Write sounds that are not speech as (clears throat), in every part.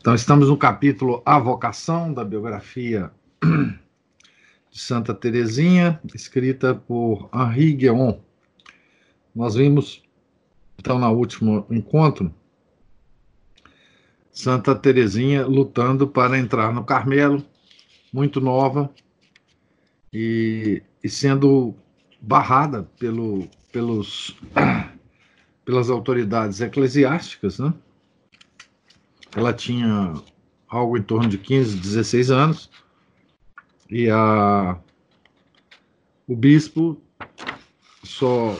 Então, estamos no capítulo A Vocação da biografia (clears throat) de Santa Teresinha, escrita por Henri Guéon. Nós vimos, então, no último encontro, Santa Teresinha lutando para entrar no Carmelo, muito nova, e, e sendo barrada pelo, pelos, (clears throat) pelas autoridades eclesiásticas, né? Ela tinha algo em torno de 15, 16 anos, e a, o bispo só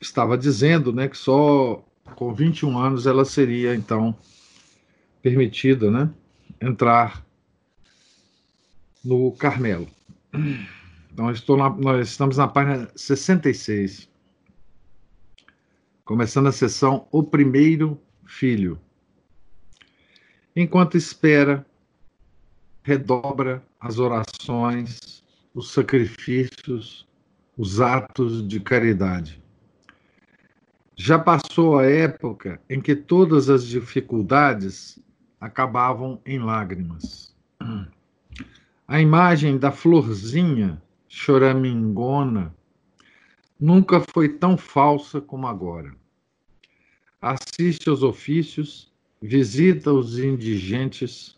estava dizendo né, que só com 21 anos ela seria, então, permitida né, entrar no Carmelo. Então, estou na, nós estamos na página 66, começando a sessão O Primeiro Filho. Enquanto espera, redobra as orações, os sacrifícios, os atos de caridade. Já passou a época em que todas as dificuldades acabavam em lágrimas. A imagem da florzinha choramingona nunca foi tão falsa como agora. Assiste aos ofícios visita os indigentes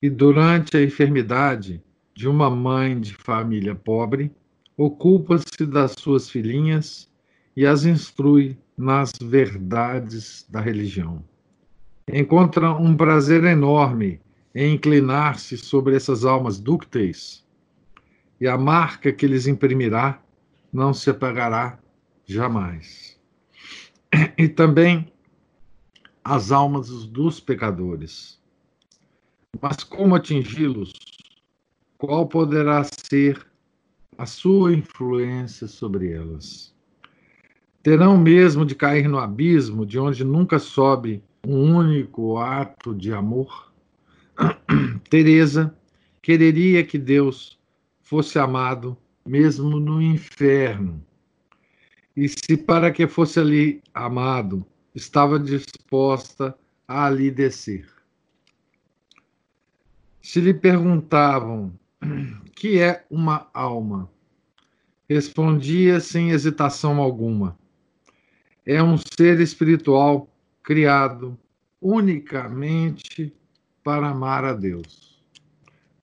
e, durante a enfermidade de uma mãe de família pobre, ocupa-se das suas filhinhas e as instrui nas verdades da religião. Encontra um prazer enorme em inclinar-se sobre essas almas dúcteis, e a marca que lhes imprimirá não se apagará jamais. E também as almas dos pecadores. Mas como atingi-los? Qual poderá ser a sua influência sobre elas? Terão mesmo de cair no abismo de onde nunca sobe um único ato de amor? (clears throat) Teresa quereria que Deus fosse amado mesmo no inferno. E se para que fosse ali amado, estava disposta a ali descer. Se lhe perguntavam que é uma alma, respondia sem hesitação alguma: é um ser espiritual criado unicamente para amar a Deus.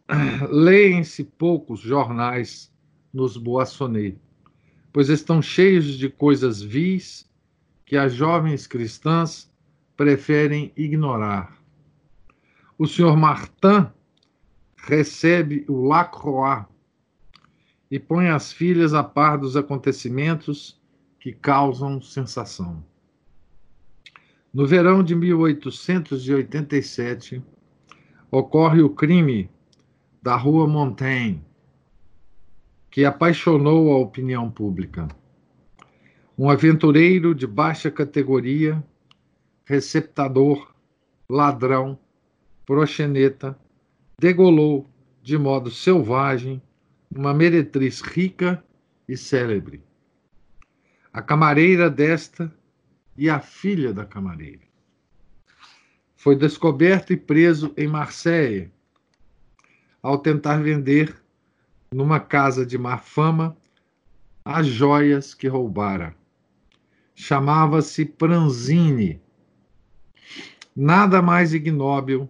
(clears throat) Leem-se poucos jornais nos Boissonnet, pois estão cheios de coisas vis que as jovens cristãs preferem ignorar. O senhor Martin recebe o Lacroix e põe as filhas a par dos acontecimentos que causam sensação. No verão de 1887, ocorre o crime da Rua Montaigne, que apaixonou a opinião pública. Um aventureiro de baixa categoria, receptador, ladrão, proxeneta, degolou de modo selvagem uma meretriz rica e célebre. A camareira desta e a filha da camareira. Foi descoberto e preso em Marseille ao tentar vender numa casa de má fama as joias que roubara chamava-se Pranzini. Nada mais ignóbil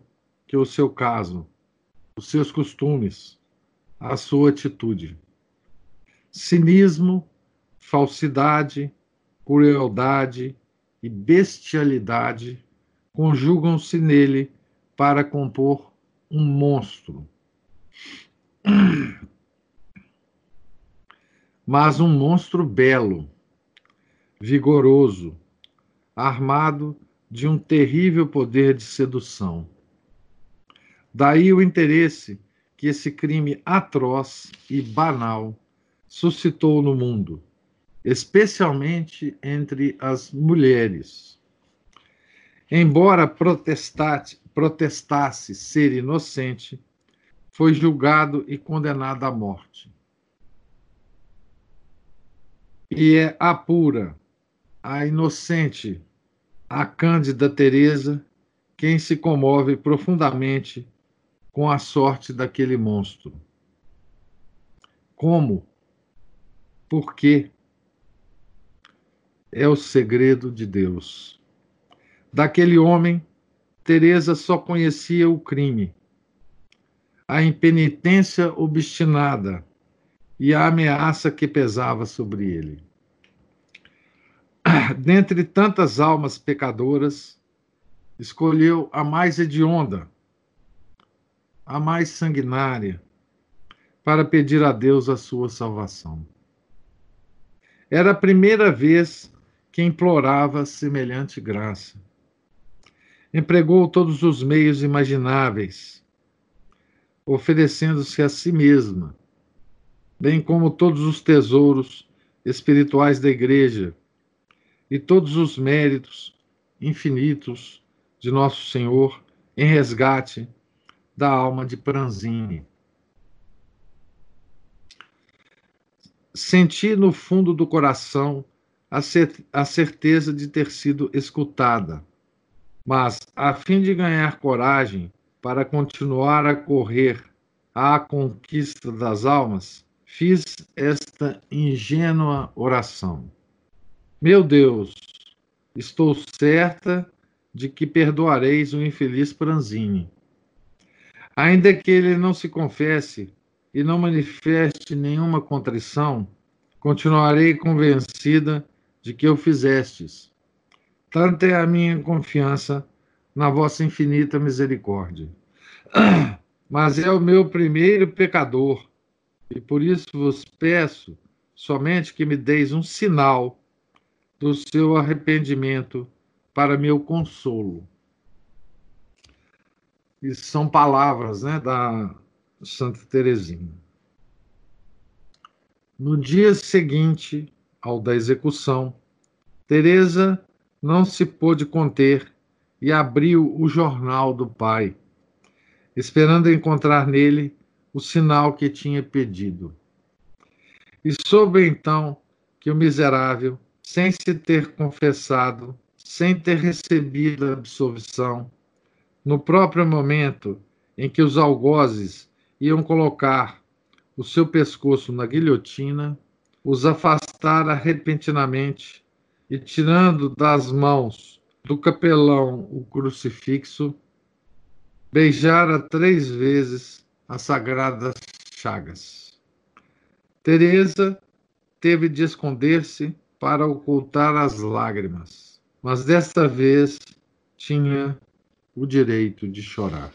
que o seu caso, os seus costumes, a sua atitude. Cinismo, falsidade, crueldade e bestialidade conjugam-se nele para compor um monstro. (clears throat) Mas um monstro belo, vigoroso, armado de um terrível poder de sedução. Daí o interesse que esse crime atroz e banal suscitou no mundo, especialmente entre as mulheres. Embora protestasse, ser inocente, foi julgado e condenado à morte. E é a pura, a inocente, a cândida Teresa, quem se comove profundamente com a sorte daquele monstro. Como? Por quê? É o segredo de Deus. Daquele homem, Teresa só conhecia o crime, a impenitência obstinada e a ameaça que pesava sobre ele. (coughs) Dentre tantas almas pecadoras, escolheu a mais hedionda, a mais sanguinária, para pedir a Deus a sua salvação. Era a primeira vez que implorava semelhante graça. Empregou todos os meios imagináveis, oferecendo-se a si mesma, bem como todos os tesouros espirituais da Igreja e todos os méritos infinitos de Nosso Senhor em resgate da alma de Pranzini. Senti no fundo do coração a certeza de ter sido escutada, mas, a fim de ganhar coragem para continuar a correr à conquista das almas, fiz esta ingênua oração. Meu Deus, estou certa de que perdoareis o infeliz Pranzini. Ainda que ele não se confesse e não manifeste nenhuma contrição, continuarei convencida de que o fizestes. Tanta é a minha confiança na vossa infinita misericórdia. (clears throat) Mas é o meu primeiro pecador e por isso vos peço somente que me deis um sinal do seu arrependimento para meu consolo. Isso são palavras né, da Santa Teresinha. No dia seguinte ao da execução, Teresa não se pôde conter e abriu o jornal do pai, esperando encontrar nele o sinal que tinha pedido. E soube então que o miserável, sem se ter confessado, sem ter recebido a absolvição, no próprio momento em que os algozes iam colocar o seu pescoço na guilhotina, os afastara repentinamente e, tirando das mãos do capelão o crucifixo, beijara três vezes as sagradas chagas. Teresa teve de esconder-se para ocultar as lágrimas, mas desta vez tinha o direito de chorar.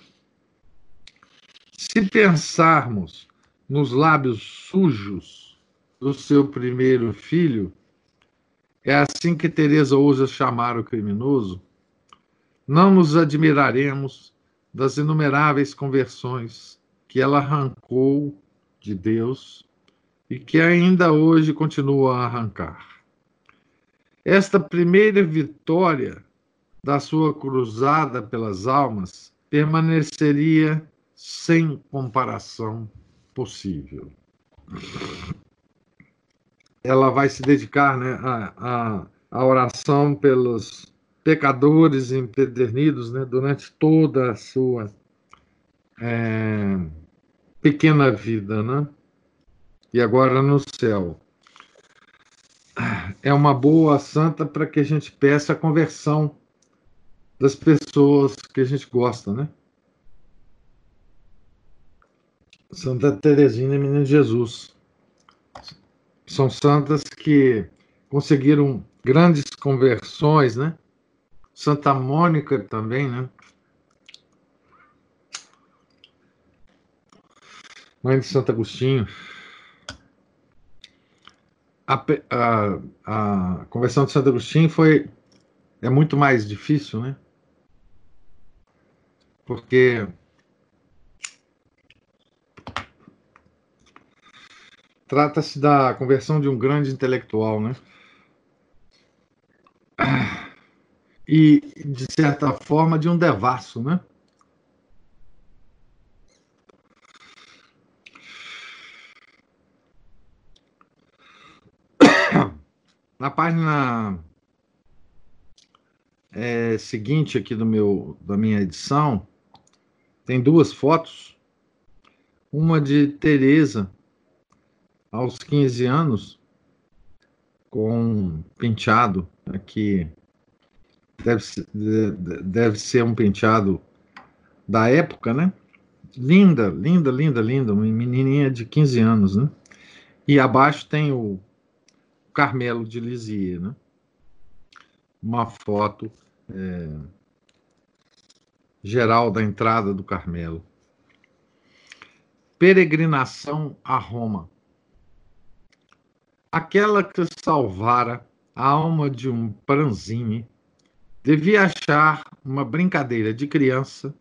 Se pensarmos nos lábios sujos do seu primeiro filho, é assim que Teresa ousa chamar o criminoso, não nos admiraremos das inumeráveis conversões que ela arrancou de Deus e que ainda hoje continua a arrancar. Esta primeira vitória da sua cruzada pelas almas permaneceria sem comparação possível. Ela vai se dedicar né, à, à oração pelos pecadores empedernidos né, durante toda a sua é, pequena vida, né? E agora no céu. É uma boa santa para que a gente peça a conversão das pessoas que a gente gosta, né? Santa Teresinha e Menina Jesus. São santas que conseguiram grandes conversões, né? Santa Mônica também, né? Mãe de Santo Agostinho. A, a, a conversão de Santo Agostinho foi é muito mais difícil, né? Porque trata-se da conversão de um grande intelectual, né? E, de certa forma, de um devasso, né? Na página é, seguinte aqui do meu, da minha edição, tem duas fotos. Uma de Teresa aos 15 anos, com um penteado aqui. Deve ser, deve ser um penteado da época, né? Linda, linda, linda, linda, uma menininha de 15 anos, né? E abaixo tem o Carmelo de Lisieux, né? Uma foto é, geral da entrada do Carmelo. Peregrinação a Roma. Aquela que salvara a alma de um Pranzini devia achar uma brincadeira de criança,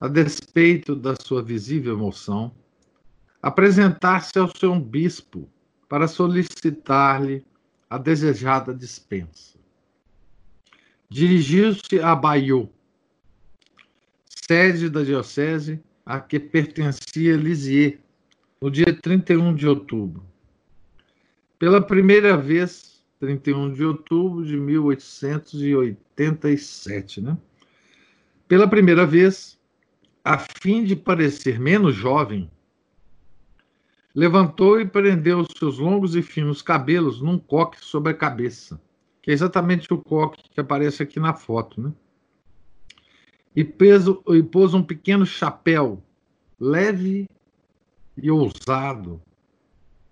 a despeito da sua visível emoção, apresentar-se ao seu bispo para solicitar-lhe a desejada dispensa. Dirigiu-se a Bayeux, sede da diocese a que pertencia Lisieux, no dia 31 de outubro. Pela primeira vez, 31 de outubro de 1887, né? Pela primeira vez, a fim de parecer menos jovem, levantou e prendeu os seus longos e finos cabelos num coque sobre a cabeça, que é exatamente o coque que aparece aqui na foto, né? E, peso, e pôs um pequeno chapéu leve e ousado,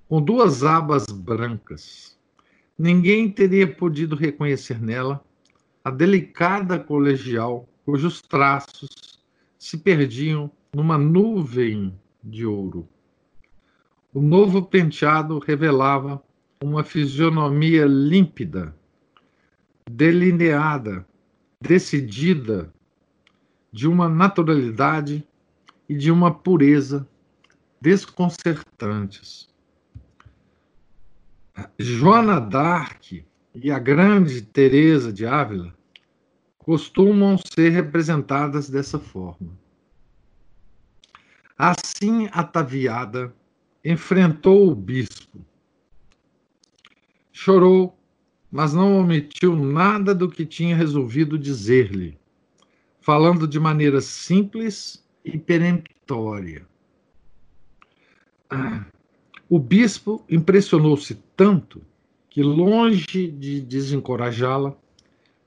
com duas abas brancas. Ninguém teria podido reconhecer nela a delicada colegial cujos traços se perdiam numa nuvem de ouro. O novo penteado revelava uma fisionomia límpida, delineada, decidida, de uma naturalidade e de uma pureza desconcertantes. Joana d'Arc e a grande Teresa de Ávila costumam ser representadas dessa forma. Assim ataviada, enfrentou o bispo. Chorou, mas não omitiu nada do que tinha resolvido dizer-lhe, falando de maneira simples e peremptória. O bispo impressionou-se tanto que, longe de desencorajá-la,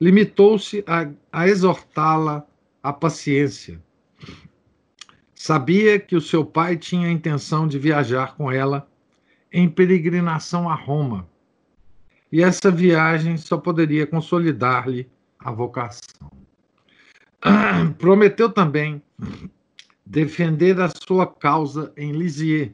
limitou-se a, a exortá-la à paciência Sabia que o seu pai tinha a intenção de viajar com ela em peregrinação a Roma. E essa viagem só poderia consolidar-lhe a vocação. (clears throat) Prometeu também defender a sua causa em Lisieux,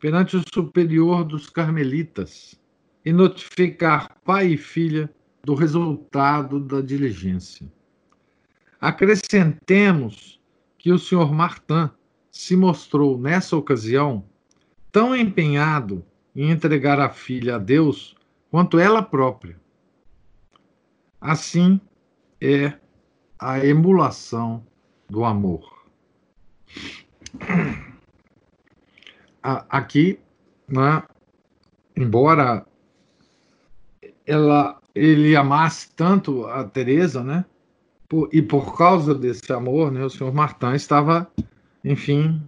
perante o superior dos carmelitas, e notificar pai e filha do resultado da diligência. Acrescentemos que o senhor Martin se mostrou, nessa ocasião, tão empenhado em entregar a filha a Deus quanto ela própria. Assim é a emulação do amor. Aqui, né, embora ela, ele amasse tanto a Teresa, né, por, e por causa desse amor, né, o senhor Martin estava, enfim,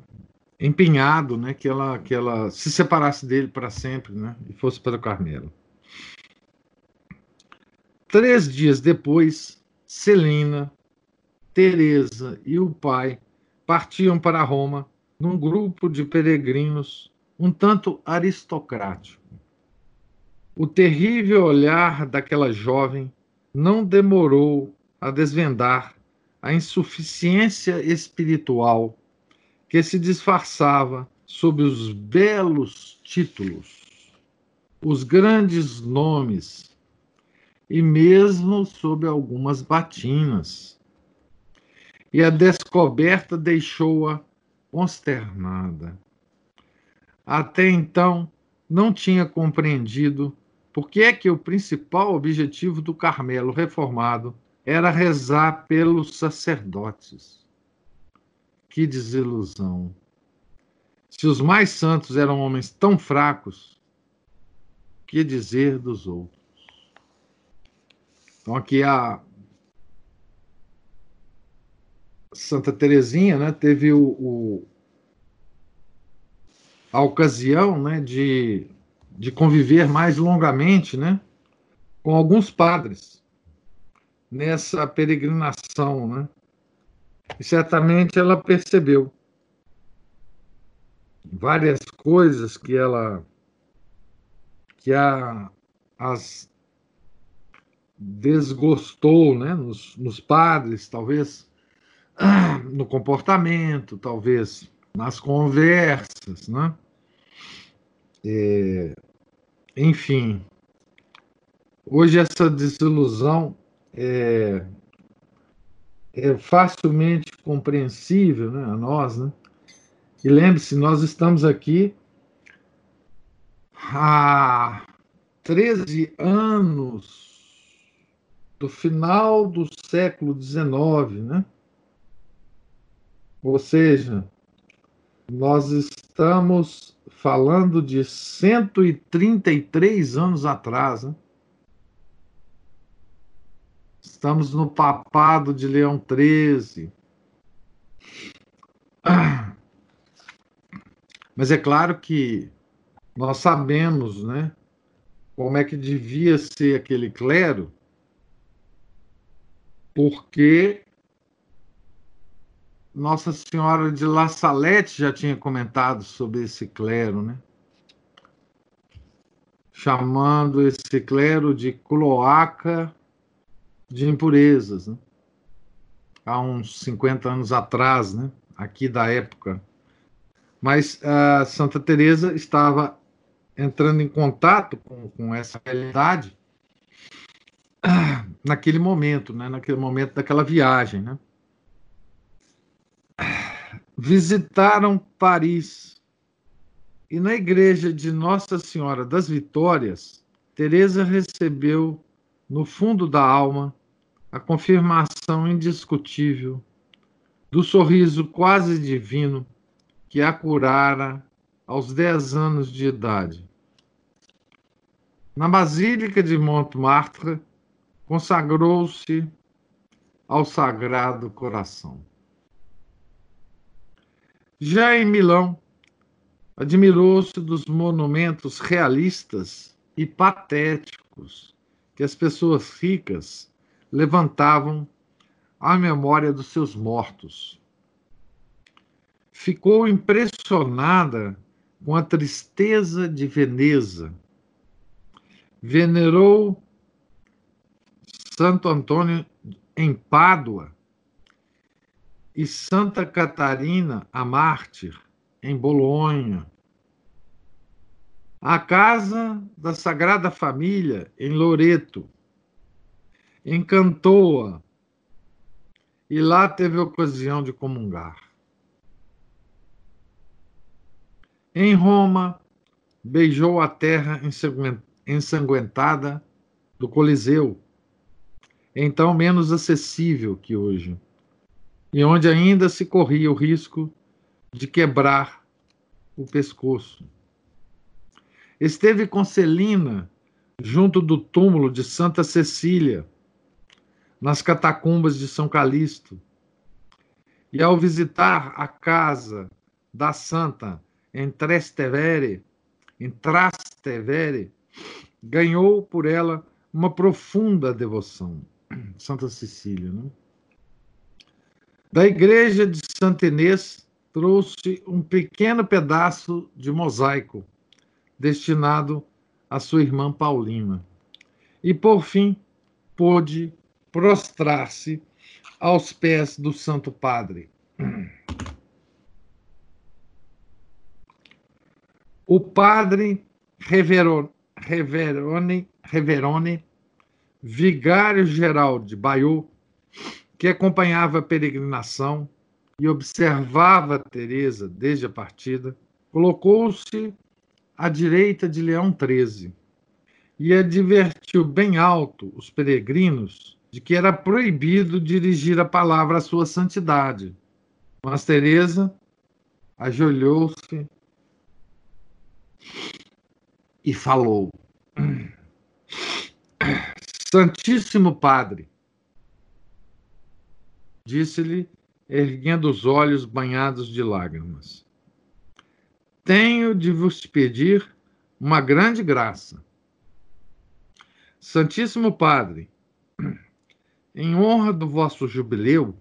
empenhado, né, que ela que ela se separasse dele para sempre, né, e fosse para o Carmelo. Três dias depois, Celina, Teresa e o pai partiam para Roma num grupo de peregrinos um tanto aristocrático. O terrível olhar daquela jovem não demorou a desvendar a insuficiência espiritual que se disfarçava sob os belos títulos, os grandes nomes e mesmo sob algumas batinas. E a descoberta deixou-a consternada. Até então, não tinha compreendido por que é que o principal objetivo do Carmelo reformado era rezar pelos sacerdotes. Que desilusão! Se os mais santos eram homens tão fracos, que dizer dos outros? Então aqui a Santa Teresinha, né, teve o, o a ocasião, né, de, de conviver mais longamente, né, com alguns padres nessa peregrinação, né? E certamente ela percebeu várias coisas que ela que a, as desgostou né, nos, nos padres, talvez (clears throat) no comportamento, talvez nas conversas, né? É, enfim, hoje essa desilusão é, é facilmente compreensível né, a nós, né? E lembre-se, nós estamos aqui há 13 anos do final do século XIX, né? Ou seja, nós estamos falando de 133 anos atrás, né? Estamos no papado de Leão XIII. Mas é claro que nós sabemos, né, como é que devia ser aquele clero, porque Nossa Senhora de La Salette já tinha comentado sobre esse clero, né? Chamando esse clero de cloaca de impurezas, né? Há uns 50 anos atrás, né? Aqui da época mas a Santa Teresa estava entrando em contato com, com essa realidade naquele momento, né? naquele momento daquela viagem. Né? Visitaram Paris e na igreja de Nossa Senhora das Vitórias, Teresa recebeu no fundo da alma a confirmação indiscutível do sorriso quase divino que a curara aos 10 anos de idade. Na Basílica de Montmartre, consagrou-se ao Sagrado Coração. Já em Milão, admirou-se dos monumentos realistas e patéticos que as pessoas ricas levantavam à memória dos seus mortos ficou impressionada com a tristeza de Veneza. Venerou Santo Antônio em Pádua e Santa Catarina, a mártir, em Bolonha. A casa da Sagrada Família, em Loreto. Encantou-a e lá teve ocasião de comungar. Em Roma, beijou a terra ensanguentada do Coliseu, então menos acessível que hoje, e onde ainda se corria o risco de quebrar o pescoço. Esteve com Celina junto do túmulo de Santa Cecília, nas catacumbas de São Calixto, e ao visitar a casa da santa em Trastevere, em Trastevere, ganhou por ela uma profunda devoção. (clears throat) Santa Cecília, né? Da igreja de Santa Inês trouxe um pequeno pedaço de mosaico destinado à sua irmã Paulina. E por fim pôde prostrar-se aos pés do Santo Padre. O padre Reverone, Reverone vigário-geral de Baiô, que acompanhava a peregrinação e observava Teresa desde a partida, colocou-se à direita de Leão XIII e advertiu bem alto os peregrinos de que era proibido dirigir a palavra à sua santidade. Mas Teresa ajoelhou-se e falou: Santíssimo Padre, disse-lhe, erguendo os olhos banhados de lágrimas, tenho de vos pedir uma grande graça. Santíssimo Padre, em honra do vosso jubileu,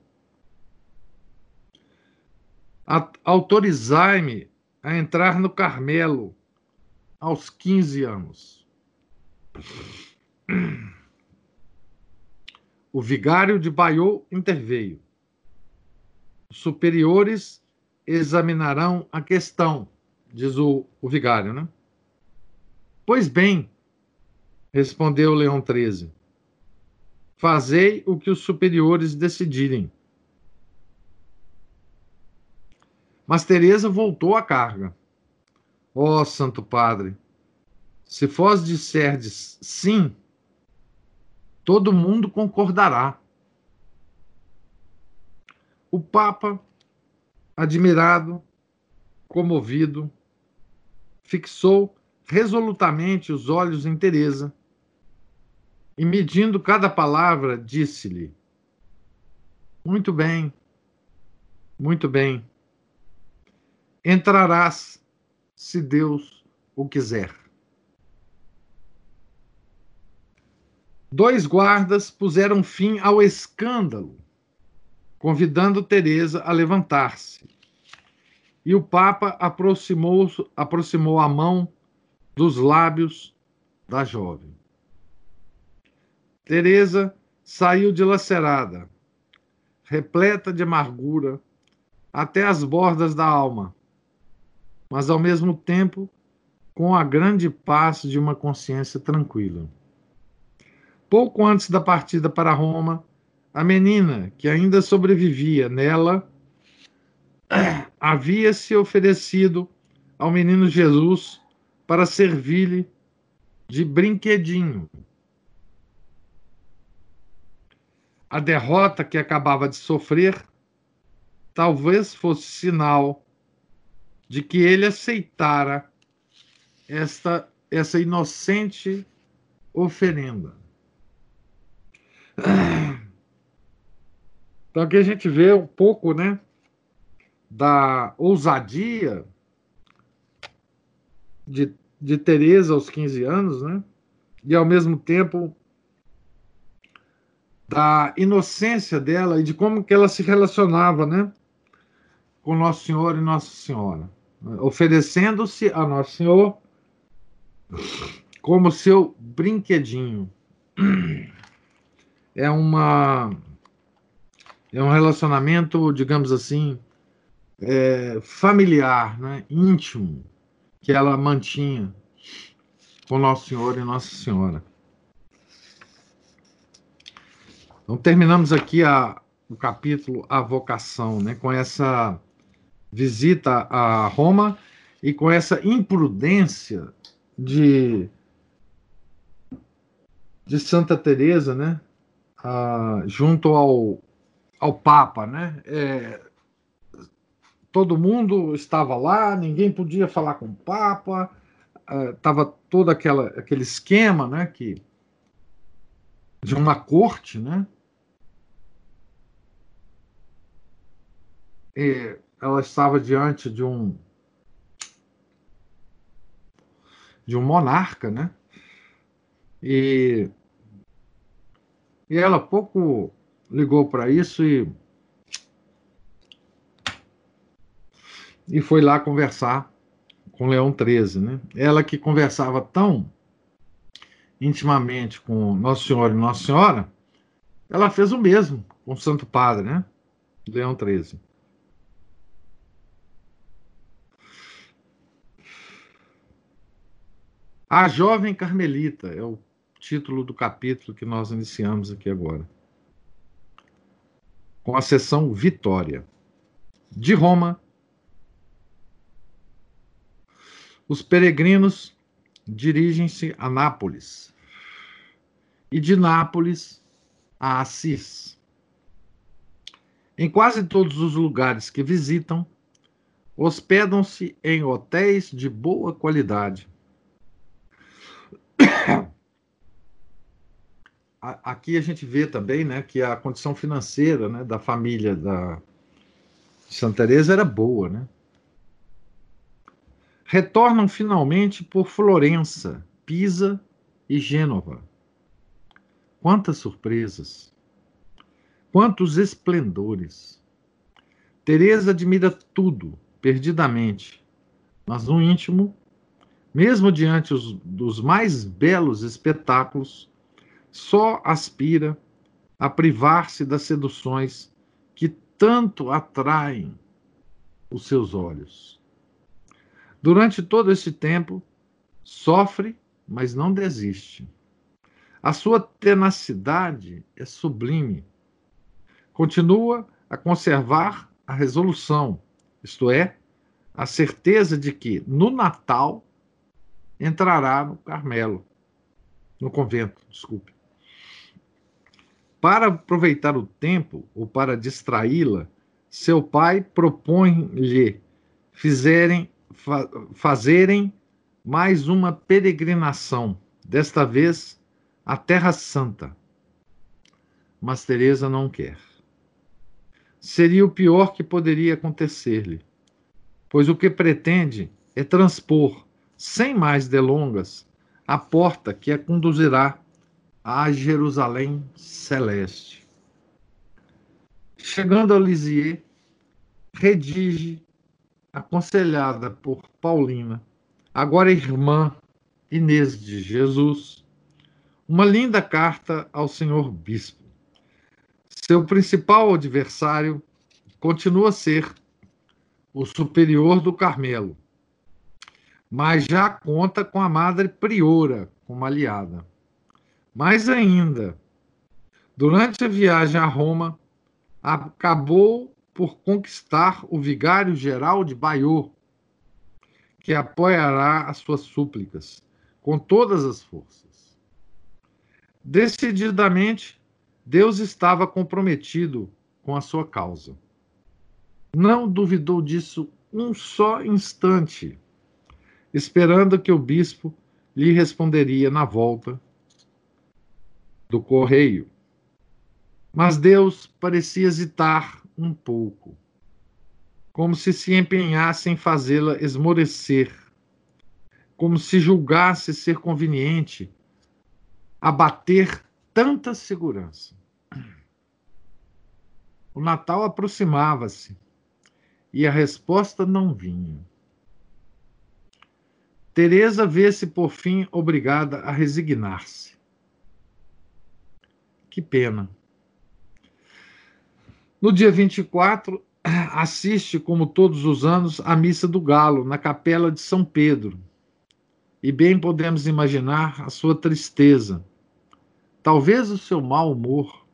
autorizai-me a entrar no Carmelo aos 15 anos. O vigário de Baiô interveio. Os superiores examinarão a questão, diz o, o vigário, né? Pois bem, respondeu Leão XIII, fazei o que os superiores decidirem. Mas Teresa voltou à carga. Ó oh, Santo Padre, se vós disserdes sim, todo mundo concordará. O Papa, admirado, comovido, fixou resolutamente os olhos em Teresa e, medindo cada palavra, disse-lhe: Muito bem, muito bem. Entrarás se Deus o quiser. Dois guardas puseram fim ao escândalo, convidando Teresa a levantar-se. E o Papa aproximou, aproximou a mão dos lábios da jovem. Teresa saiu dilacerada, repleta de amargura, até as bordas da alma, mas ao mesmo tempo com a grande paz de uma consciência tranquila. Pouco antes da partida para Roma, a menina, que ainda sobrevivia nela, havia se oferecido ao menino Jesus para servir-lhe de brinquedinho. A derrota que acabava de sofrer talvez fosse sinal de que ele aceitara esta, essa inocente oferenda. (clears throat) Então aqui a gente vê um pouco, né, da ousadia de, de Teresa aos 15 anos, né, e ao mesmo tempo da inocência dela e de como que ela se relacionava, né, com Nosso Senhor e Nossa Senhora oferecendo-se a Nosso Senhor como seu brinquedinho. É uma é um relacionamento, digamos assim, é, familiar, né, íntimo, que ela mantinha com Nosso Senhor e Nossa Senhora. Então terminamos aqui a, o capítulo A Vocação, né, com essa visita a Roma e com essa imprudência de de Santa Teresa, né, junto ao, ao Papa, né, é, todo mundo estava lá, ninguém podia falar com o Papa, estava ah, todo aquela, aquele esquema, né, que de uma corte, né, ela estava diante de um de um monarca, né? E, e ela pouco ligou para isso e e foi lá conversar com Leão XIII, né? Ela que conversava tão intimamente com Nosso Senhor e Nossa Senhora, ela fez o mesmo com o Santo Padre, né? Leão XIII. A jovem carmelita é o título do capítulo que nós iniciamos aqui agora. Com a sessão Vitória. De Roma, os peregrinos dirigem-se a Nápoles e de Nápoles a Assis. Em quase todos os lugares que visitam, hospedam-se em hotéis de boa qualidade. Aqui a gente vê também né, que a condição financeira né, da família da Santa Teresa era boa. Né? Retornam finalmente por Florença, Pisa e Gênova. Quantas surpresas! Quantos esplendores! Teresa admira tudo, perdidamente, mas no íntimo, mesmo diante os, dos mais belos espetáculos, só aspira a privar-se das seduções que tanto atraem os seus olhos. Durante todo esse tempo, sofre, mas não desiste. A sua tenacidade é sublime. Continua a conservar a resolução, isto é, a certeza de que no Natal entrará no Carmelo, no convento, desculpe. Para aproveitar o tempo ou para distraí-la, seu pai propõe-lhe fizerem, fa fazerem mais uma peregrinação, desta vez à Terra Santa. Mas Teresa não quer. Seria o pior que poderia acontecer-lhe, pois o que pretende é transpor, sem mais delongas, a porta que a conduzirá à Jerusalém celeste. Chegando a Lisieux, redige, aconselhada por Paulina, agora irmã Inês de Jesus, uma linda carta ao senhor bispo. Seu principal adversário continua a ser o superior do Carmelo, mas já conta com a madre priora como aliada. Mais ainda, durante a viagem a Roma, acabou por conquistar o vigário geral de Bayeux, que apoiará as suas súplicas com todas as forças. Decididamente, Deus estava comprometido com a sua causa. Não duvidou disso um só instante, esperando que o bispo lhe responderia na volta do correio. Mas Deus parecia hesitar um pouco, como se se empenhasse em fazê-la esmorecer, como se julgasse ser conveniente abater tanta segurança. O Natal aproximava-se e a resposta não vinha. Teresa vê-se por fim obrigada a resignar-se. Que pena. No dia 24, (clears throat) assiste, como todos os anos, à missa do Galo, na capela de São Pedro, e bem podemos imaginar a sua tristeza, talvez o seu mau humor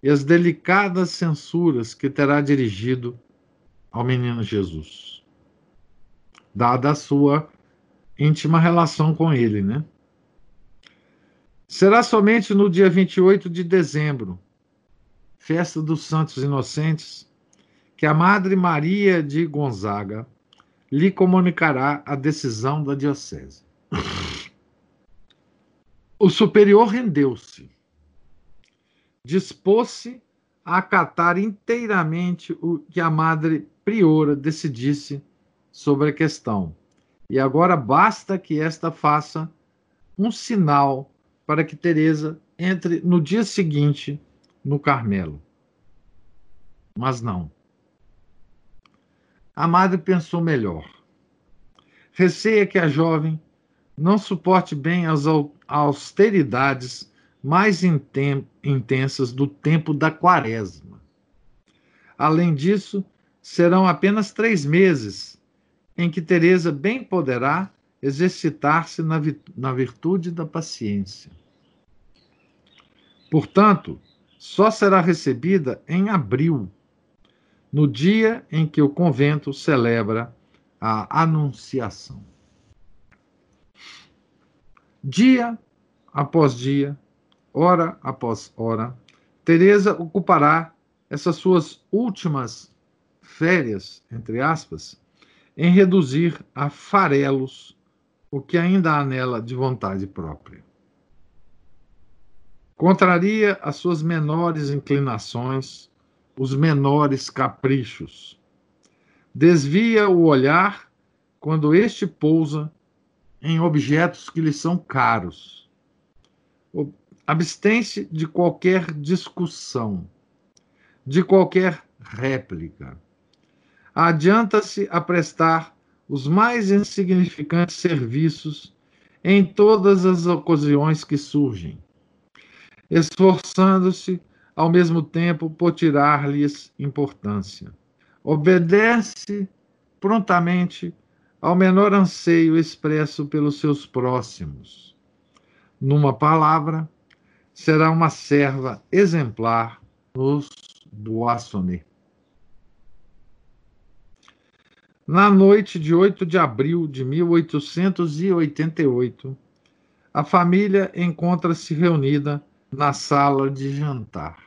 e as delicadas censuras que terá dirigido ao menino Jesus, dada a sua íntima relação com ele, né? Será somente no dia 28 de dezembro, festa dos Santos Inocentes, que a Madre Maria de Gonzaga lhe comunicará a decisão da Diocese. O superior rendeu-se, dispôs-se a acatar inteiramente o que a madre priora decidisse sobre a questão. E agora basta que esta faça um sinal para que Teresa entre no dia seguinte no Carmelo. Mas não. A madre pensou melhor. Receia que a jovem não suporte bem as austeridades mais intensas do tempo da quaresma. Além disso, serão apenas três meses em que Teresa bem poderá exercitar-se na, na virtude da paciência. Portanto, só será recebida em abril, no dia em que o convento celebra a Anunciação. Dia após dia, hora após hora, Teresa ocupará essas suas últimas férias, entre aspas, em reduzir a farelos o que ainda há nela de vontade própria. Contraria as suas menores inclinações, os menores caprichos. Desvia o olhar quando este pousa em objetos que lhe são caros. Abstém-se de qualquer discussão, de qualquer réplica. Adianta-se a prestar os mais insignificantes serviços em todas as ocasiões que surgem, esforçando-se ao mesmo tempo por tirar-lhes importância. Obedece prontamente ao menor anseio expresso pelos seus próximos. Numa palavra, será uma serva exemplar nos Boissonnet. Na noite de 8 de abril de 1888, a família encontra-se reunida na sala de jantar.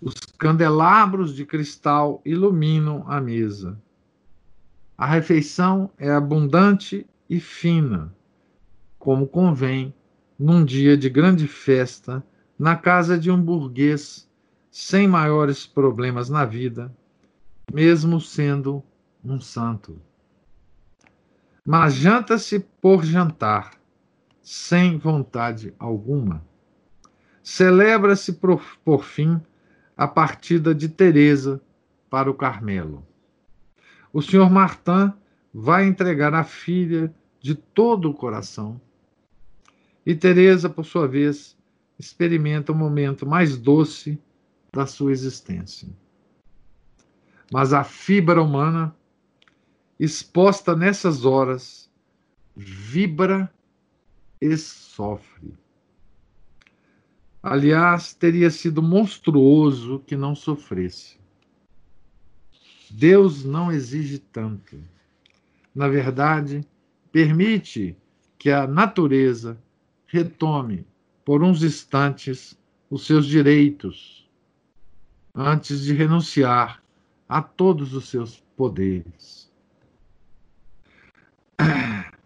Os candelabros de cristal iluminam a mesa. A refeição é abundante e fina, como convém num dia de grande festa na casa de um burguês sem maiores problemas na vida mesmo sendo um santo. Mas janta-se por jantar, sem vontade alguma. Celebra-se por, fim a partida de Teresa para o Carmelo. O senhor Martin vai entregar a filha de todo o coração. E Teresa, por sua vez, experimenta o momento mais doce da sua existência mas a fibra humana, exposta nessas horas, vibra e sofre. Aliás, teria sido monstruoso que não sofresse. Deus não exige tanto. Na verdade, permite que a natureza retome por uns instantes os seus direitos antes de renunciar a todos os seus poderes.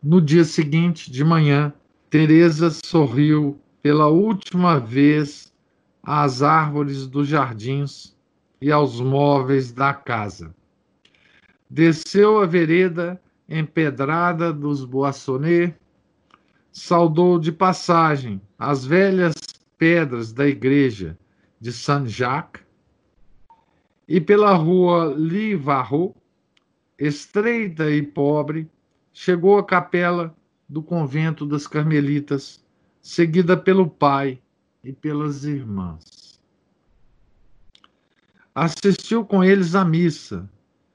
No dia seguinte, de manhã, Teresa sorriu pela última vez às árvores dos jardins e aos móveis da casa. Desceu a vereda empedrada dos Boissonnet, saudou de passagem as velhas pedras da igreja de Saint-Jacques e pela rua Livarro, estreita e pobre, chegou à capela do convento das Carmelitas, seguida pelo pai e pelas irmãs. Assistiu com eles à missa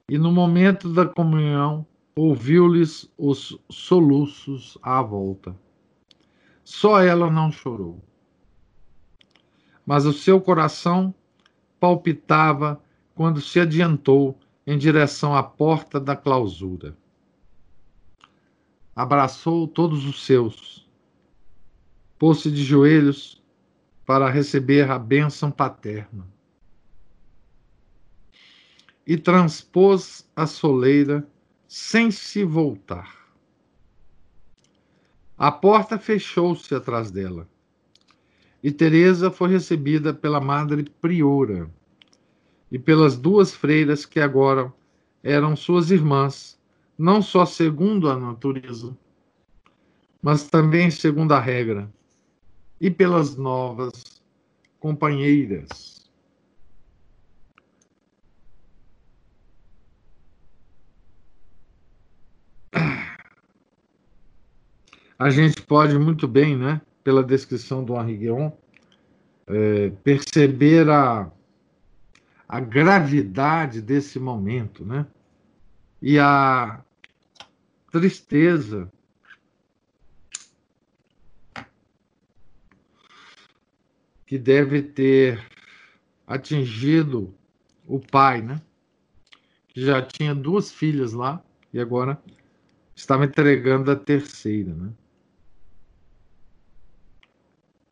e, no momento da comunhão, ouviu-lhes os soluços à volta. Só ela não chorou. Mas o seu coração palpitava quando se adiantou em direção à porta da clausura. Abraçou todos os seus, pôs-se de joelhos para receber a bênção paterna. E transpôs a soleira sem se voltar. A porta fechou-se atrás dela. E Teresa foi recebida pela madre priora e pelas duas freiras que agora eram suas irmãs, não só segundo a natureza, mas também segundo a regra, e pelas novas companheiras. A gente pode muito bem, né, pela descrição do Henri é, perceber a, a gravidade desse momento, né? E a tristeza que deve ter atingido o pai, né? Que já tinha duas filhas lá e agora estava entregando a terceira, né?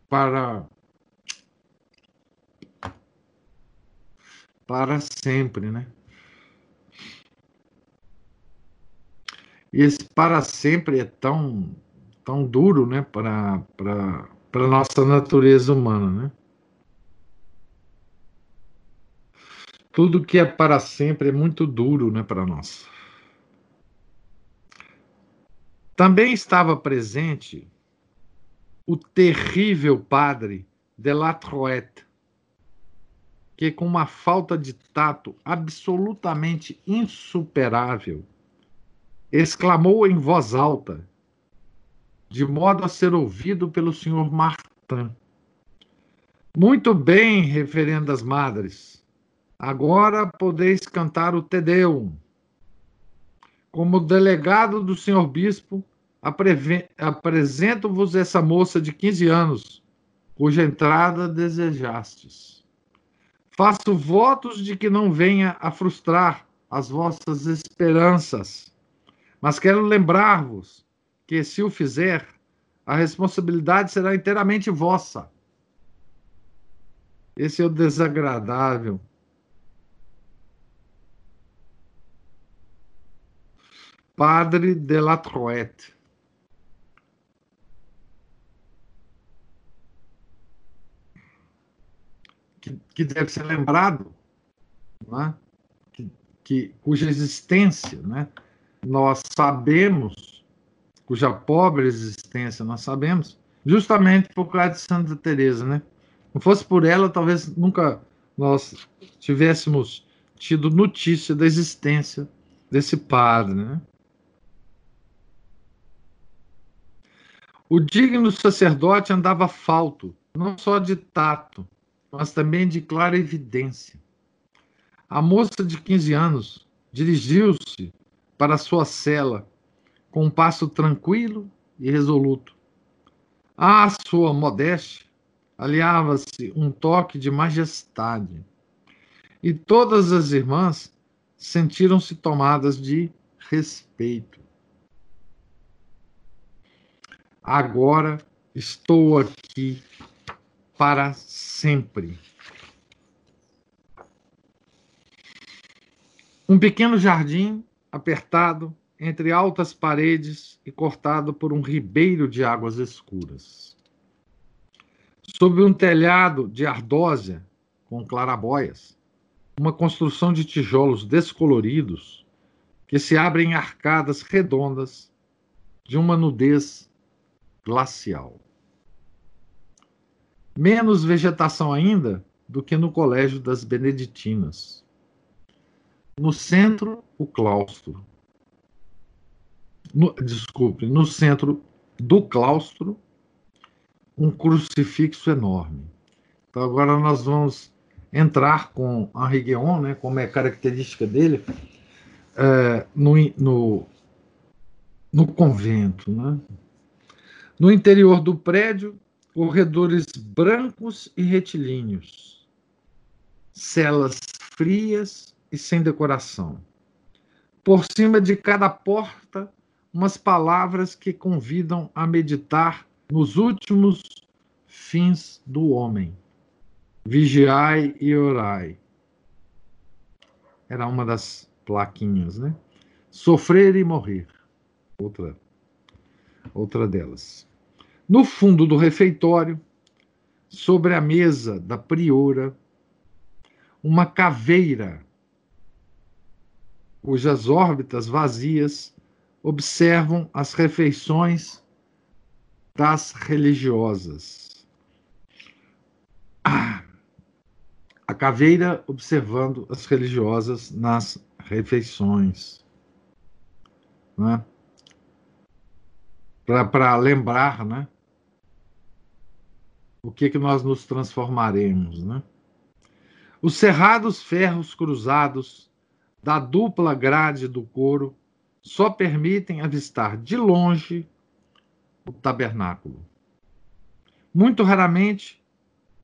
Para para sempre, né? Esse para sempre é tão tão duro, né, para para nossa natureza humana, né? Tudo que é para sempre é muito duro, né, para nós. Também estava presente o terrível padre de La Troette, que com uma falta de tato absolutamente insuperável, exclamou em voz alta, de modo a ser ouvido pelo senhor Martin. Muito bem, referendas madres. Agora podeis cantar o Tedeum. Como delegado do senhor bispo, apresento-vos essa moça de 15 anos, cuja entrada desejastes. Faço votos de que não venha a frustrar as vossas esperanças, mas quero lembrar-vos que, se o fizer, a responsabilidade será inteiramente vossa. Esse é o desagradável Padre de la Troette. Que, que deve ser lembrado, né? que, que, cuja existência né? Nós sabemos, cuja pobre existência nós sabemos, justamente por causa de Santa Teresa, né? Não fosse por ela, talvez nunca nós tivéssemos tido notícia da existência desse padre, né? O digno sacerdote andava falto, não só de tato, mas também de clara evidência. A moça de 15 anos dirigiu-se para sua cela com um passo tranquilo e resoluto. À sua modéstia aliava-se um toque de majestade. E todas as irmãs sentiram-se tomadas de respeito. agora estou aqui para sempre. Um pequeno jardim apertado entre altas paredes e cortado por um ribeiro de águas escuras. Sob um telhado de ardósia com clarabóias, uma construção de tijolos descoloridos que se abrem em arcadas redondas de uma nudez glacial. Menos vegetação ainda do que no Colégio das Beneditinas. No centro, o claustro. No, desculpe, no centro do claustro, um crucifixo enorme. Então agora nós vamos entrar com Henri Guéon, né, como é característica dele, é, no, no, no convento, né? No interior do prédio, corredores brancos e retilíneos, celas frias e sem decoração. Por cima de cada porta, umas palavras que convidam a meditar nos últimos fins do homem. Vigiai e orai. Era uma das plaquinhas, né? Sofrer e morrer. Outra outra delas. No fundo do refeitório, sobre a mesa da priora, uma caveira, cujas órbitas vazias observam as refeições das religiosas. Ah, a caveira observando as religiosas nas refeições. Né? Para lembrar, né? o que, que nós nos transformaremos. Né? Os cerrados ferros cruzados da dupla grade do coro só permitem avistar de longe o tabernáculo. Muito raramente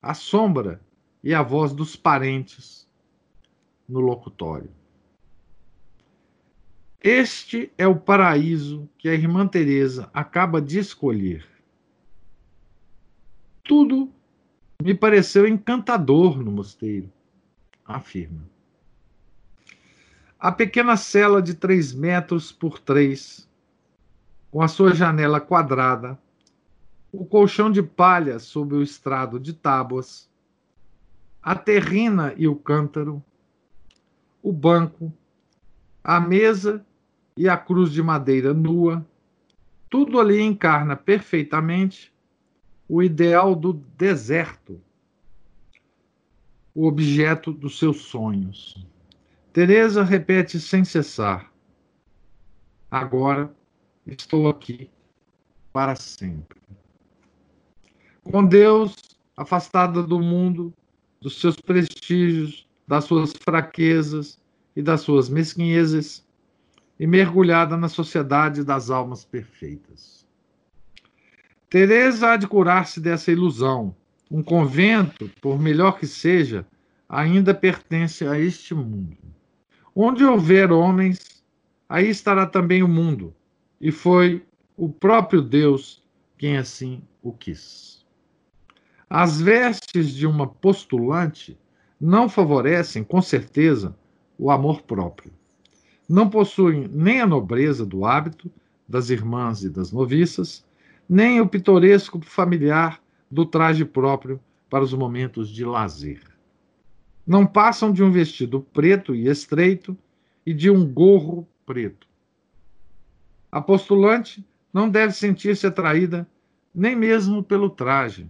a sombra e a voz dos parentes no locutório. Este é o paraíso que a irmã Teresa acaba de escolher. Tudo me pareceu encantador no mosteiro, afirma. A pequena cela de três metros por três, com a sua janela quadrada, o colchão de palha sob o estrado de tábuas, a terrina e o cântaro, o banco, a mesa e a cruz de madeira nua, tudo ali encarna perfeitamente o ideal do deserto, o objeto dos seus sonhos. Teresa repete sem cessar: Agora estou aqui para sempre. Com Deus, afastada do mundo, dos seus prestígios, das suas fraquezas e das suas mesquinhezes, e mergulhada na sociedade das almas perfeitas. Teresa há de curar-se dessa ilusão. Um convento, por melhor que seja, ainda pertence a este mundo. Onde houver homens, aí estará também o mundo, e foi o próprio Deus quem assim o quis. As vestes de uma postulante não favorecem, com certeza, o amor próprio não possuem nem a nobreza do hábito das irmãs e das noviças, nem o pitoresco familiar do traje próprio para os momentos de lazer. Não passam de um vestido preto e estreito e de um gorro preto. A postulante não deve sentir-se atraída nem mesmo pelo traje.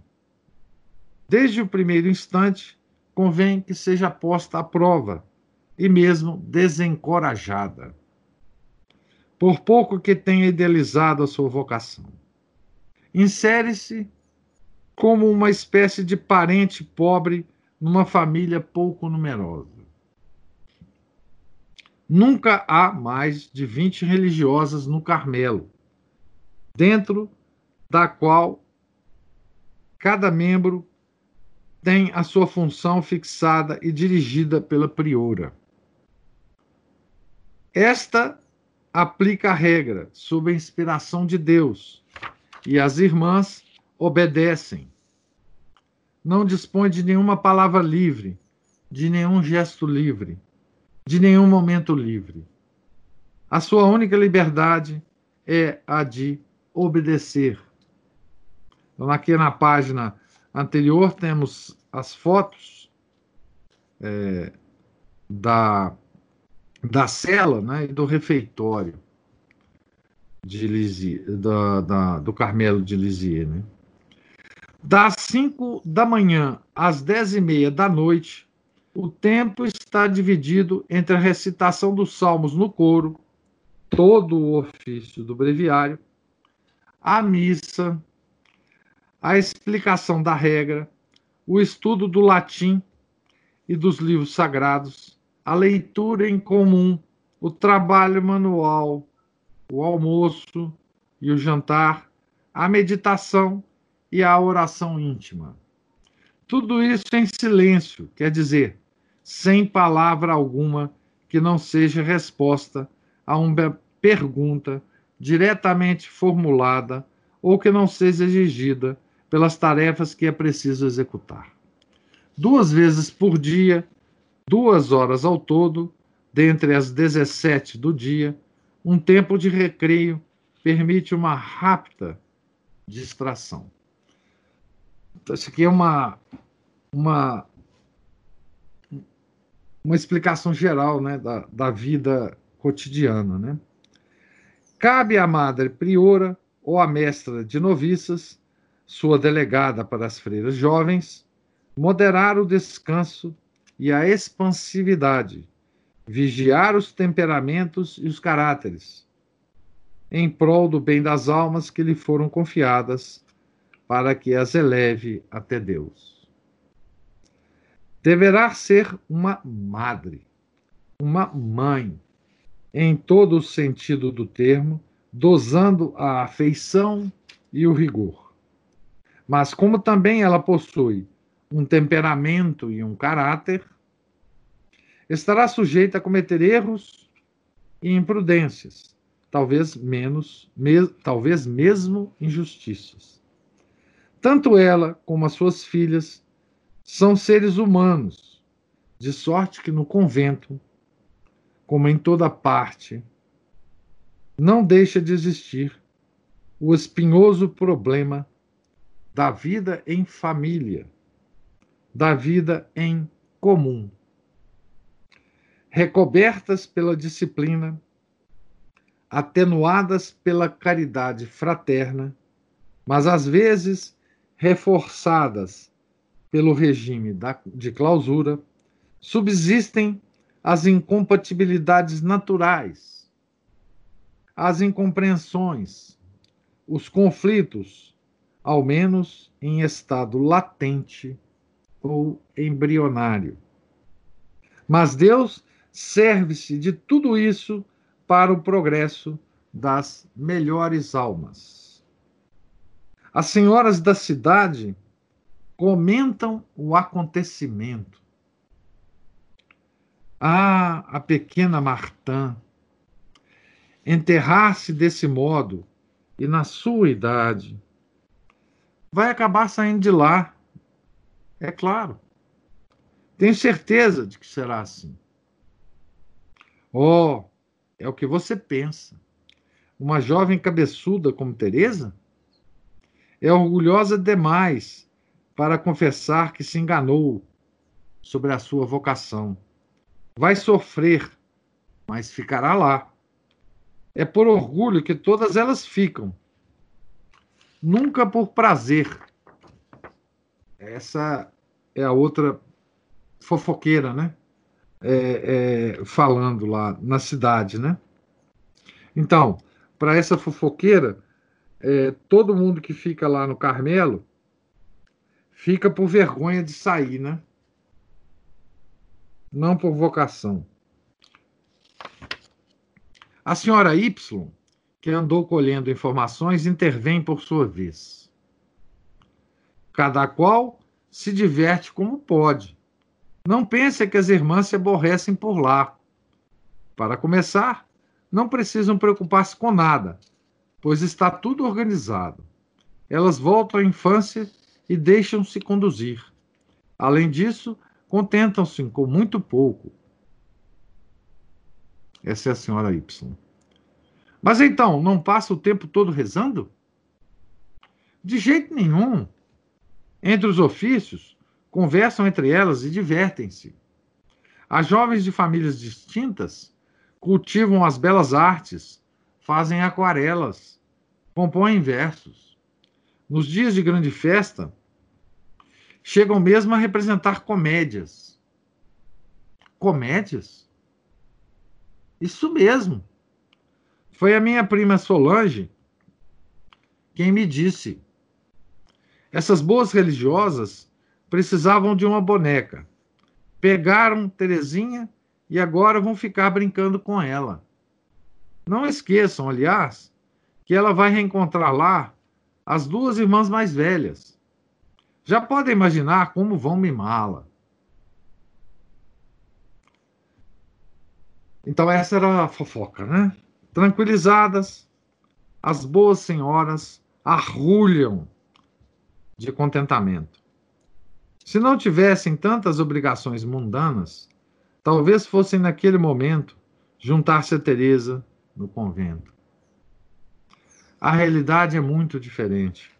Desde o primeiro instante, convém que seja posta à prova e mesmo desencorajada, por pouco que tenha idealizado a sua vocação. Insere-se como uma espécie de parente pobre numa família pouco numerosa. Nunca há mais de 20 religiosas no Carmelo, dentro da qual cada membro tem a sua função fixada e dirigida pela priora. Esta aplica a regra sob a inspiração de Deus e as irmãs obedecem. Não dispõe de nenhuma palavra livre, de nenhum gesto livre, de nenhum momento livre. A sua única liberdade é a de obedecer. Então, aqui na página anterior temos as fotos é, da da cela né, e do refeitório de Lisieux, da, da, do Carmelo de Lisieux. Né? Das 5 da manhã às 10 e meia da noite, o tempo está dividido entre a recitação dos salmos no coro, todo o ofício do breviário, a missa, a explicação da regra, o estudo do latim e dos livros sagrados, a leitura em comum, o trabalho manual, o almoço e o jantar, a meditação e a oração íntima. Tudo isso em silêncio, quer dizer, sem palavra alguma que não seja resposta a uma pergunta diretamente formulada ou que não seja exigida pelas tarefas que é preciso executar. Duas vezes por dia, duas horas ao todo, dentre as 17 do dia, um tempo de recreio permite uma rápida distração. Então, isso aqui é uma, uma, uma explicação geral né, da, da vida cotidiana. Né? Cabe à madre priora ou à mestra de noviças, sua delegada para as freiras jovens, moderar o descanso e a expansividade, vigiar os temperamentos e os caráteres, em prol do bem das almas que lhe foram confiadas, para que as eleve até Deus. Deverá ser uma madre, uma mãe, em todo o sentido do termo, dosando a afeição e o rigor. Mas como também ela possui um temperamento e um caráter, estará sujeita a cometer erros e imprudências, talvez menos, me, talvez mesmo injustiças. Tanto ela como as suas filhas são seres humanos, de sorte que no convento, como em toda parte, não deixa de existir o espinhoso problema da vida em família, da vida em comum. Recobertas pela disciplina, atenuadas pela caridade fraterna, mas às vezes reforçadas pelo regime de clausura, subsistem as incompatibilidades naturais, as incompreensões, os conflitos, ao menos em estado latente ou embrionário. Mas Deus serve-se de tudo isso para o progresso das melhores almas. As senhoras da cidade comentam o acontecimento. Ah, a pequena Martã, enterrar-se desse modo e na sua idade, vai acabar saindo de lá é claro. Tenho certeza de que será assim. Oh, é o que você pensa. Uma jovem cabeçuda como Teresa é orgulhosa demais para confessar que se enganou sobre a sua vocação. Vai sofrer, mas ficará lá. É por orgulho que todas elas ficam. Nunca por prazer, essa é a outra fofoqueira, né? É, é, falando lá na cidade, né? Então, para essa fofoqueira, é, todo mundo que fica lá no Carmelo fica por vergonha de sair, né? Não por vocação. A senhora Y, que andou colhendo informações, intervém por sua vez. Cada qual se diverte como pode. Não pense que as irmãs se aborrecem por lá. Para começar, não precisam preocupar-se com nada, pois está tudo organizado. Elas voltam à infância e deixam-se conduzir. Além disso, contentam-se com muito pouco. Essa é a senhora Y. Mas então, não passa o tempo todo rezando? De jeito nenhum. Entre os ofícios, conversam entre elas e divertem-se. As jovens de famílias distintas cultivam as belas artes, fazem aquarelas, compõem versos. Nos dias de grande festa, chegam mesmo a representar comédias. Comédias? Isso mesmo. Foi a minha prima Solange quem me disse essas boas religiosas precisavam de uma boneca. Pegaram Terezinha e agora vão ficar brincando com ela. Não esqueçam, aliás, que ela vai reencontrar lá as duas irmãs mais velhas. Já podem imaginar como vão mimá-la. Então, essa era a fofoca, né? Tranquilizadas, as boas senhoras arrulham de contentamento. Se não tivessem tantas obrigações mundanas, talvez fossem naquele momento juntar-se a Teresa no convento. A realidade é muito diferente.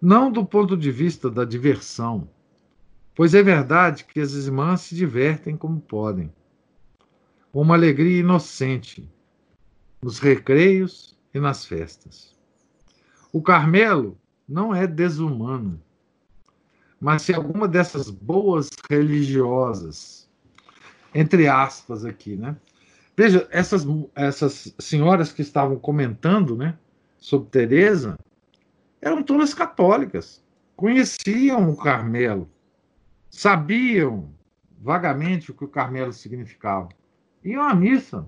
Não do ponto de vista da diversão, pois é verdade que as irmãs se divertem como podem, com uma alegria inocente, nos recreios e nas festas. O Carmelo não é desumano. Mas se alguma dessas boas religiosas, entre aspas aqui, né? Veja, essas, essas senhoras que estavam comentando, né, sobre Teresa, eram todas católicas, conheciam o Carmelo, sabiam vagamente o que o Carmelo significava. Iam à missa,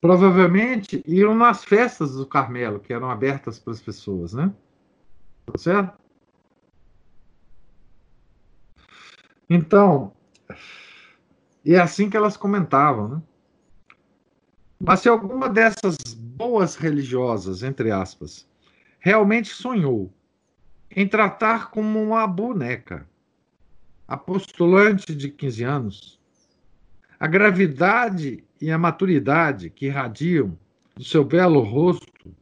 provavelmente iam nas festas do Carmelo, que eram abertas para as pessoas, né? Tá certo? Então, e é assim que elas comentavam, né? Mas se alguma dessas boas religiosas, entre aspas, realmente sonhou em tratar como uma boneca, a postulante de 15 anos, a gravidade e a maturidade que irradiam do seu belo rosto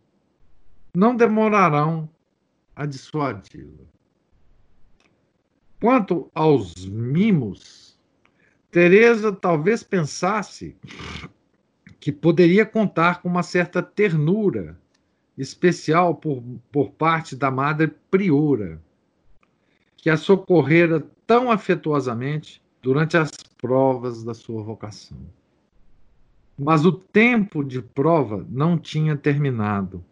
não demorarão a dissuadi-la. Quanto aos mimos, Teresa talvez pensasse que poderia contar com uma certa ternura especial por, por parte da madre priora, que a socorrera tão afetuosamente durante as provas da sua vocação. Mas o tempo de prova não tinha terminado.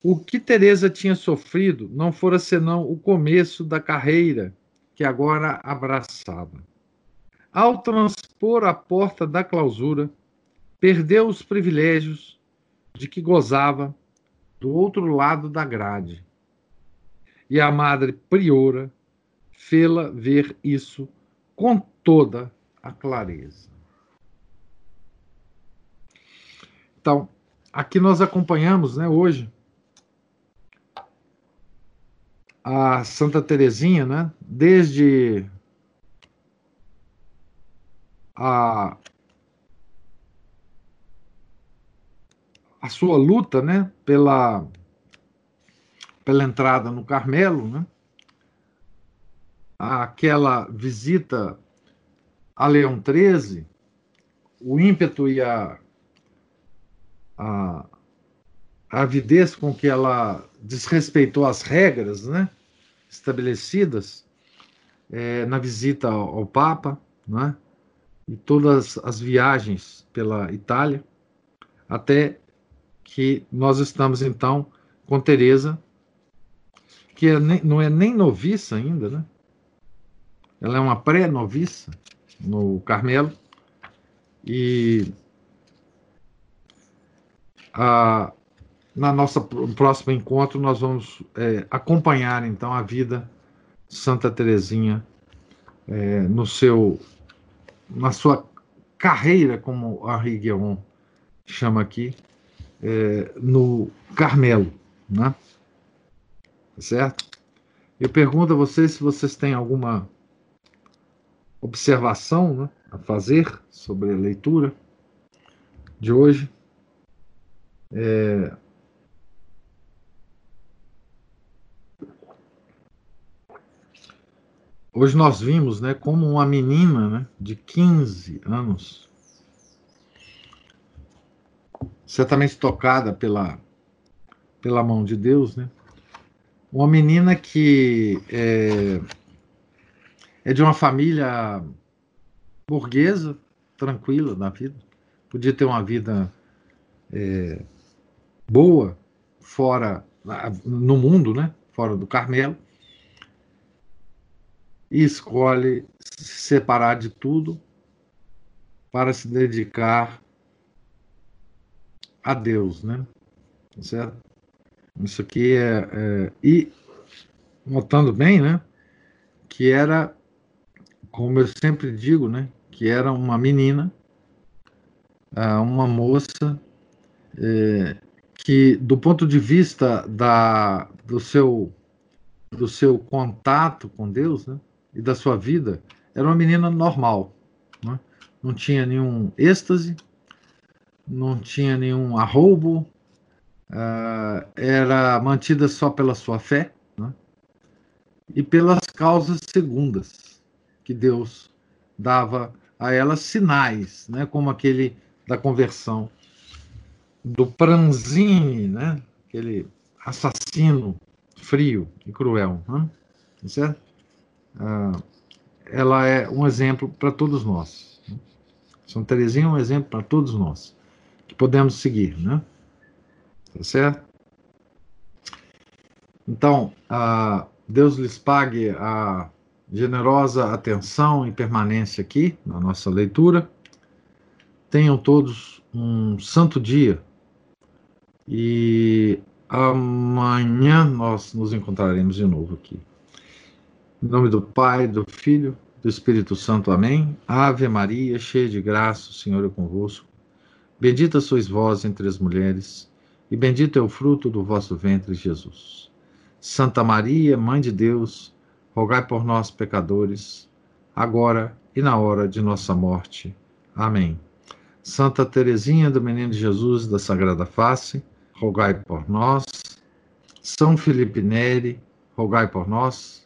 O que Teresa tinha sofrido não fora senão o começo da carreira que agora abraçava. Ao transpor a porta da clausura, perdeu os privilégios de que gozava do outro lado da grade. E a madre priora fê-la ver isso com toda a clareza. Então, aqui nós acompanhamos, né, hoje, a Santa Teresinha, né, desde a a sua luta, né, pela pela entrada no Carmelo, né, aquela visita a Leão XIII, o ímpeto e a, a, a avidez com que ela desrespeitou as regras, né, estabelecidas é, na visita ao, ao Papa, né, e todas as viagens pela Itália, até que nós estamos então com Teresa, que é nem, não é nem noviça ainda, né? Ela é uma pré-noviça no Carmelo e a, na nossa próximo encontro nós vamos é, acompanhar então a vida de Santa Teresinha é, no seu na sua carreira como a Guion chama aqui é, no Carmelo, né? Certo? Eu pergunto a vocês se vocês têm alguma observação né, a fazer sobre a leitura de hoje. É, Hoje nós vimos, né, como uma menina, né, de 15 anos, certamente tocada pela pela mão de Deus, né? Uma menina que é, é de uma família burguesa, tranquila na vida, podia ter uma vida é, boa fora no mundo, né? Fora do Carmelo, e escolhe se separar de tudo para se dedicar a Deus, né? Tá certo? Isso aqui é, é, e notando bem, né? Que era, como eu sempre digo, né? Que era uma menina, ah, uma moça é, que, do ponto de vista da, do seu do seu contato com Deus, né? E da sua vida, era uma menina normal. Né? Não tinha nenhum êxtase, não tinha nenhum arroubo, uh, era mantida só pela sua fé né? e pelas causas segundas que Deus dava a ela sinais, né? como aquele da conversão do Pranzini, né? aquele assassino frio e cruel. Né? Tá certo? Ah, ela é um exemplo para todos nós. Né? São Teresinha é um exemplo para todos nós, que podemos seguir, né? Tá certo? Então, uh, Deus lhes pague a generosa atenção e permanência aqui na nossa leitura. Tenham todos um santo dia e Amanhã nós nos encontraremos de novo aqui. Em nome do Pai, do Filho, do Espírito Santo. Amém. Ave Maria, cheia de graça, o Senhor é convosco. Bendita sois vós entre as mulheres, e bendito é o fruto do vosso ventre, Jesus. Santa Maria, Mãe de Deus, rogai por nós, pecadores, agora e na hora de nossa morte. Amém. Santa Teresinha do Menino Jesus da Sagrada Face, rogai por nós. São Felipe Neri, rogai por nós.